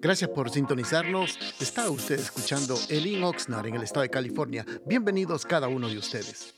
Gracias por sintonizarnos. Está usted escuchando Elin Oxnard en el estado de California. Bienvenidos cada uno de ustedes.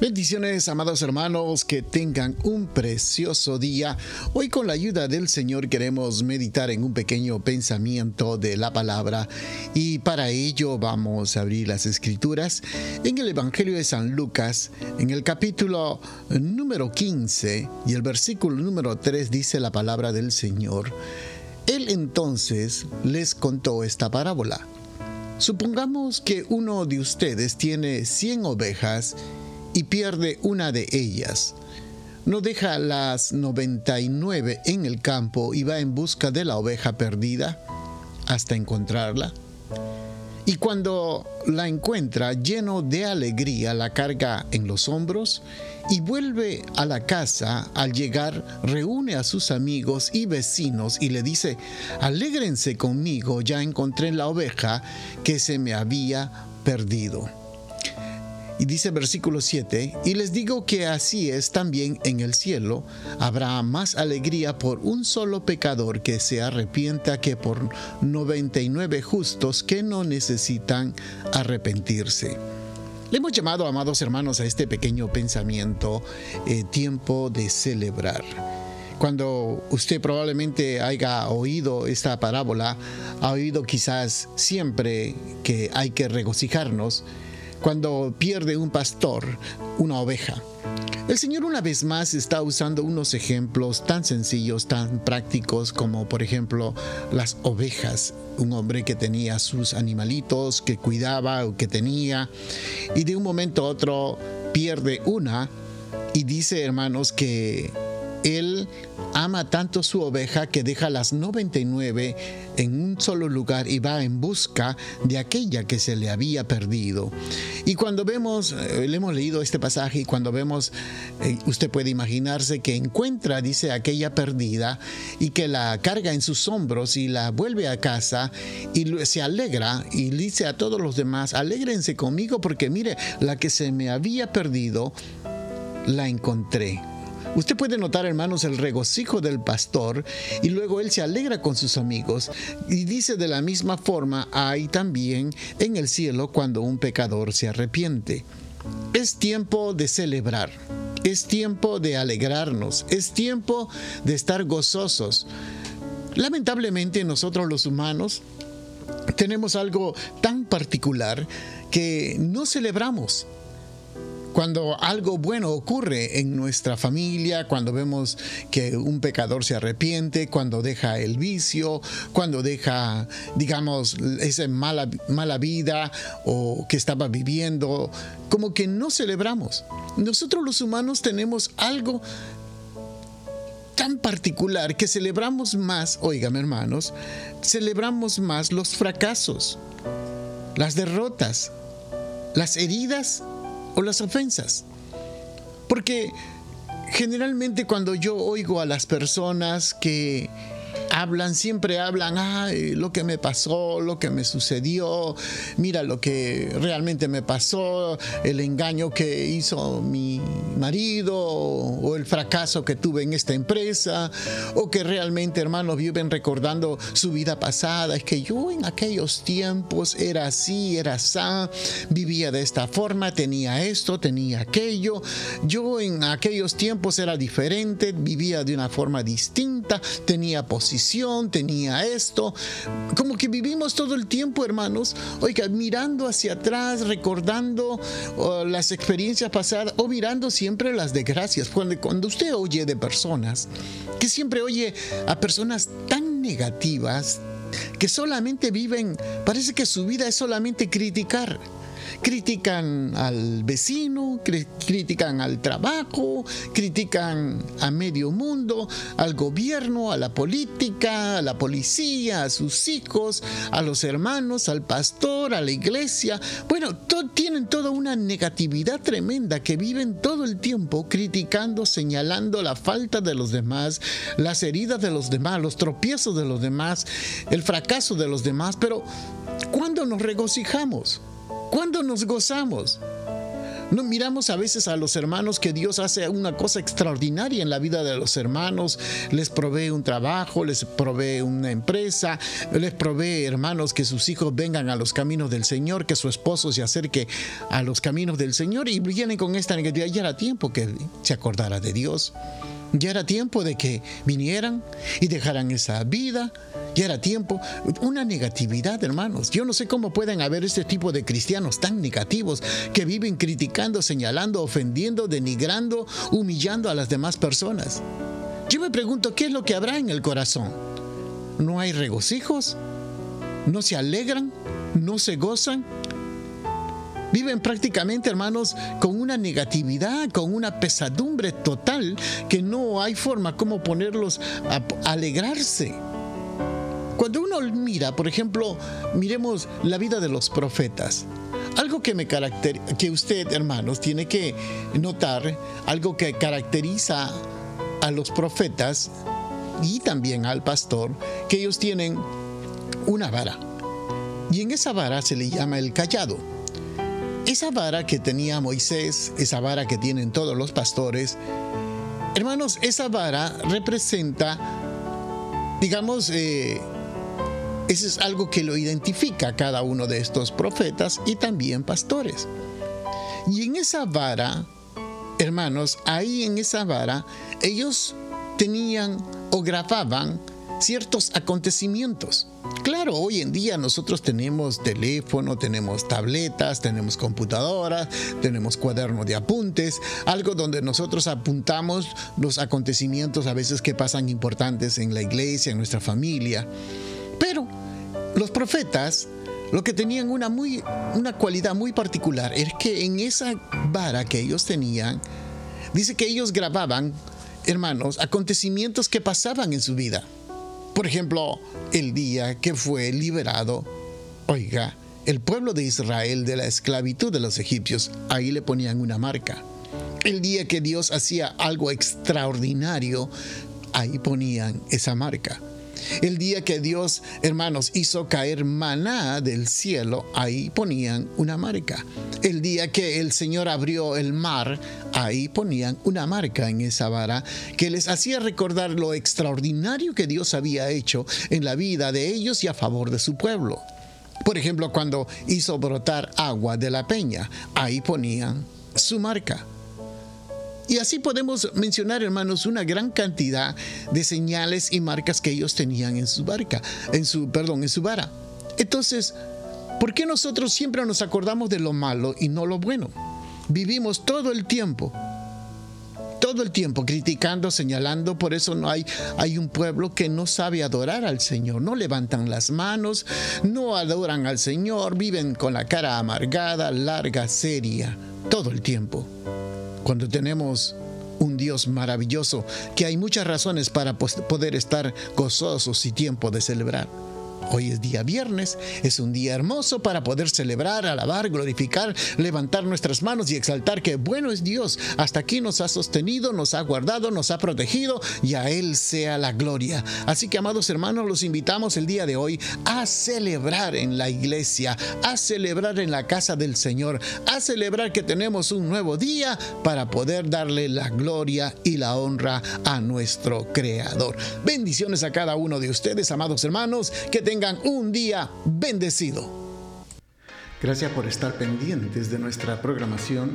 Bendiciones, amados hermanos, que tengan un precioso día. Hoy con la ayuda del Señor queremos meditar en un pequeño pensamiento de la palabra y para ello vamos a abrir las escrituras en el Evangelio de San Lucas, en el capítulo número 15 y el versículo número 3 dice la palabra del Señor. Él entonces les contó esta parábola. Supongamos que uno de ustedes tiene 100 ovejas y pierde una de ellas. No deja las 99 en el campo y va en busca de la oveja perdida hasta encontrarla. Y cuando la encuentra lleno de alegría, la carga en los hombros y vuelve a la casa. Al llegar, reúne a sus amigos y vecinos y le dice, alégrense conmigo, ya encontré la oveja que se me había perdido. Y dice versículo 7, y les digo que así es también en el cielo, habrá más alegría por un solo pecador que se arrepienta que por 99 justos que no necesitan arrepentirse. Le hemos llamado, amados hermanos, a este pequeño pensamiento eh, tiempo de celebrar. Cuando usted probablemente haya oído esta parábola, ha oído quizás siempre que hay que regocijarnos, cuando pierde un pastor una oveja. El Señor una vez más está usando unos ejemplos tan sencillos, tan prácticos como por ejemplo las ovejas. Un hombre que tenía sus animalitos, que cuidaba o que tenía, y de un momento a otro pierde una y dice hermanos que él ama tanto su oveja que deja las 99 en un solo lugar y va en busca de aquella que se le había perdido. Y cuando vemos, eh, le hemos leído este pasaje y cuando vemos, eh, usted puede imaginarse que encuentra, dice, aquella perdida y que la carga en sus hombros y la vuelve a casa y se alegra y dice a todos los demás, alégrense conmigo porque mire, la que se me había perdido, la encontré. Usted puede notar, hermanos, el regocijo del pastor y luego él se alegra con sus amigos y dice de la misma forma hay también en el cielo cuando un pecador se arrepiente. Es tiempo de celebrar. Es tiempo de alegrarnos, es tiempo de estar gozosos. Lamentablemente nosotros los humanos tenemos algo tan particular que no celebramos cuando algo bueno ocurre en nuestra familia, cuando vemos que un pecador se arrepiente, cuando deja el vicio, cuando deja, digamos, esa mala, mala vida o que estaba viviendo, como que no celebramos. Nosotros los humanos tenemos algo tan particular que celebramos más, oigan hermanos, celebramos más los fracasos, las derrotas, las heridas o las ofensas. Porque generalmente cuando yo oigo a las personas que hablan, siempre hablan, ay, lo que me pasó, lo que me sucedió, mira lo que realmente me pasó, el engaño que hizo mi marido o el fracaso que tuve en esta empresa, o que realmente, hermanos, viven recordando su vida pasada, es que yo en aquellos tiempos era así, era así, vivía de esta forma, tenía esto, tenía aquello, yo en aquellos tiempos era diferente, vivía de una forma distinta, tenía posición tenía esto. Como que vivimos todo el tiempo, hermanos, oiga, mirando hacia atrás, recordando las experiencias pasadas o mirando siempre las desgracias. Cuando, cuando usted oye de personas, que siempre oye a personas tan negativas, que solamente viven, parece que su vida es solamente criticar critican al vecino, critican al trabajo, critican a medio mundo, al gobierno, a la política, a la policía, a sus hijos, a los hermanos, al pastor, a la iglesia. Bueno, tienen toda una negatividad tremenda que viven todo el tiempo criticando, señalando la falta de los demás, las heridas de los demás, los tropiezos de los demás, el fracaso de los demás, pero ¿cuándo nos regocijamos? ¿Cuándo nos gozamos? No miramos a veces a los hermanos que Dios hace una cosa extraordinaria en la vida de los hermanos, les provee un trabajo, les provee una empresa, les provee hermanos que sus hijos vengan a los caminos del Señor, que su esposo se acerque a los caminos del Señor y vienen con esta negatividad. Ya era tiempo que se acordara de Dios. Ya era tiempo de que vinieran y dejaran esa vida. Ya era tiempo. Una negatividad, hermanos. Yo no sé cómo pueden haber este tipo de cristianos tan negativos que viven criticando, señalando, ofendiendo, denigrando, humillando a las demás personas. Yo me pregunto, ¿qué es lo que habrá en el corazón? ¿No hay regocijos? ¿No se alegran? ¿No se gozan? Viven prácticamente, hermanos, con una negatividad, con una pesadumbre total que no hay forma como ponerlos a alegrarse. Cuando uno mira, por ejemplo, miremos la vida de los profetas. Algo que me caracteriza, que usted, hermanos, tiene que notar, algo que caracteriza a los profetas y también al pastor, que ellos tienen una vara. Y en esa vara se le llama el callado. Esa vara que tenía Moisés, esa vara que tienen todos los pastores, hermanos, esa vara representa, digamos, eh, eso es algo que lo identifica cada uno de estos profetas y también pastores. Y en esa vara, hermanos, ahí en esa vara, ellos tenían o grababan ciertos acontecimientos. Claro, hoy en día nosotros tenemos teléfono, tenemos tabletas, tenemos computadoras, tenemos cuadernos de apuntes, algo donde nosotros apuntamos los acontecimientos a veces que pasan importantes en la iglesia, en nuestra familia. Pero los profetas lo que tenían una, muy, una cualidad muy particular es que en esa vara que ellos tenían, dice que ellos grababan, hermanos, acontecimientos que pasaban en su vida. Por ejemplo, el día que fue liberado, oiga, el pueblo de Israel de la esclavitud de los egipcios, ahí le ponían una marca. El día que Dios hacía algo extraordinario, ahí ponían esa marca. El día que Dios, hermanos, hizo caer maná del cielo, ahí ponían una marca. El día que el Señor abrió el mar, ahí ponían una marca en esa vara que les hacía recordar lo extraordinario que Dios había hecho en la vida de ellos y a favor de su pueblo. Por ejemplo, cuando hizo brotar agua de la peña, ahí ponían su marca. Y así podemos mencionar, hermanos, una gran cantidad de señales y marcas que ellos tenían en su barca, en su, perdón, en su vara. Entonces, ¿por qué nosotros siempre nos acordamos de lo malo y no lo bueno? Vivimos todo el tiempo todo el tiempo criticando, señalando, por eso no hay, hay un pueblo que no sabe adorar al Señor, no levantan las manos, no adoran al Señor, viven con la cara amargada, larga, seria, todo el tiempo cuando tenemos un Dios maravilloso, que hay muchas razones para poder estar gozosos y tiempo de celebrar. Hoy es día viernes, es un día hermoso para poder celebrar, alabar, glorificar, levantar nuestras manos y exaltar que bueno es Dios. Hasta aquí nos ha sostenido, nos ha guardado, nos ha protegido y a Él sea la gloria. Así que amados hermanos, los invitamos el día de hoy a celebrar en la iglesia, a celebrar en la casa del Señor, a celebrar que tenemos un nuevo día para poder darle la gloria y la honra a nuestro Creador. Bendiciones a cada uno de ustedes, amados hermanos, que tengan un día bendecido. Gracias por estar pendientes de nuestra programación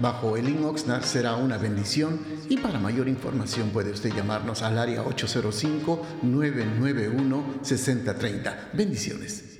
bajo el link Oxnard será una bendición y para mayor información puede usted llamarnos al área 805-991-6030. Bendiciones.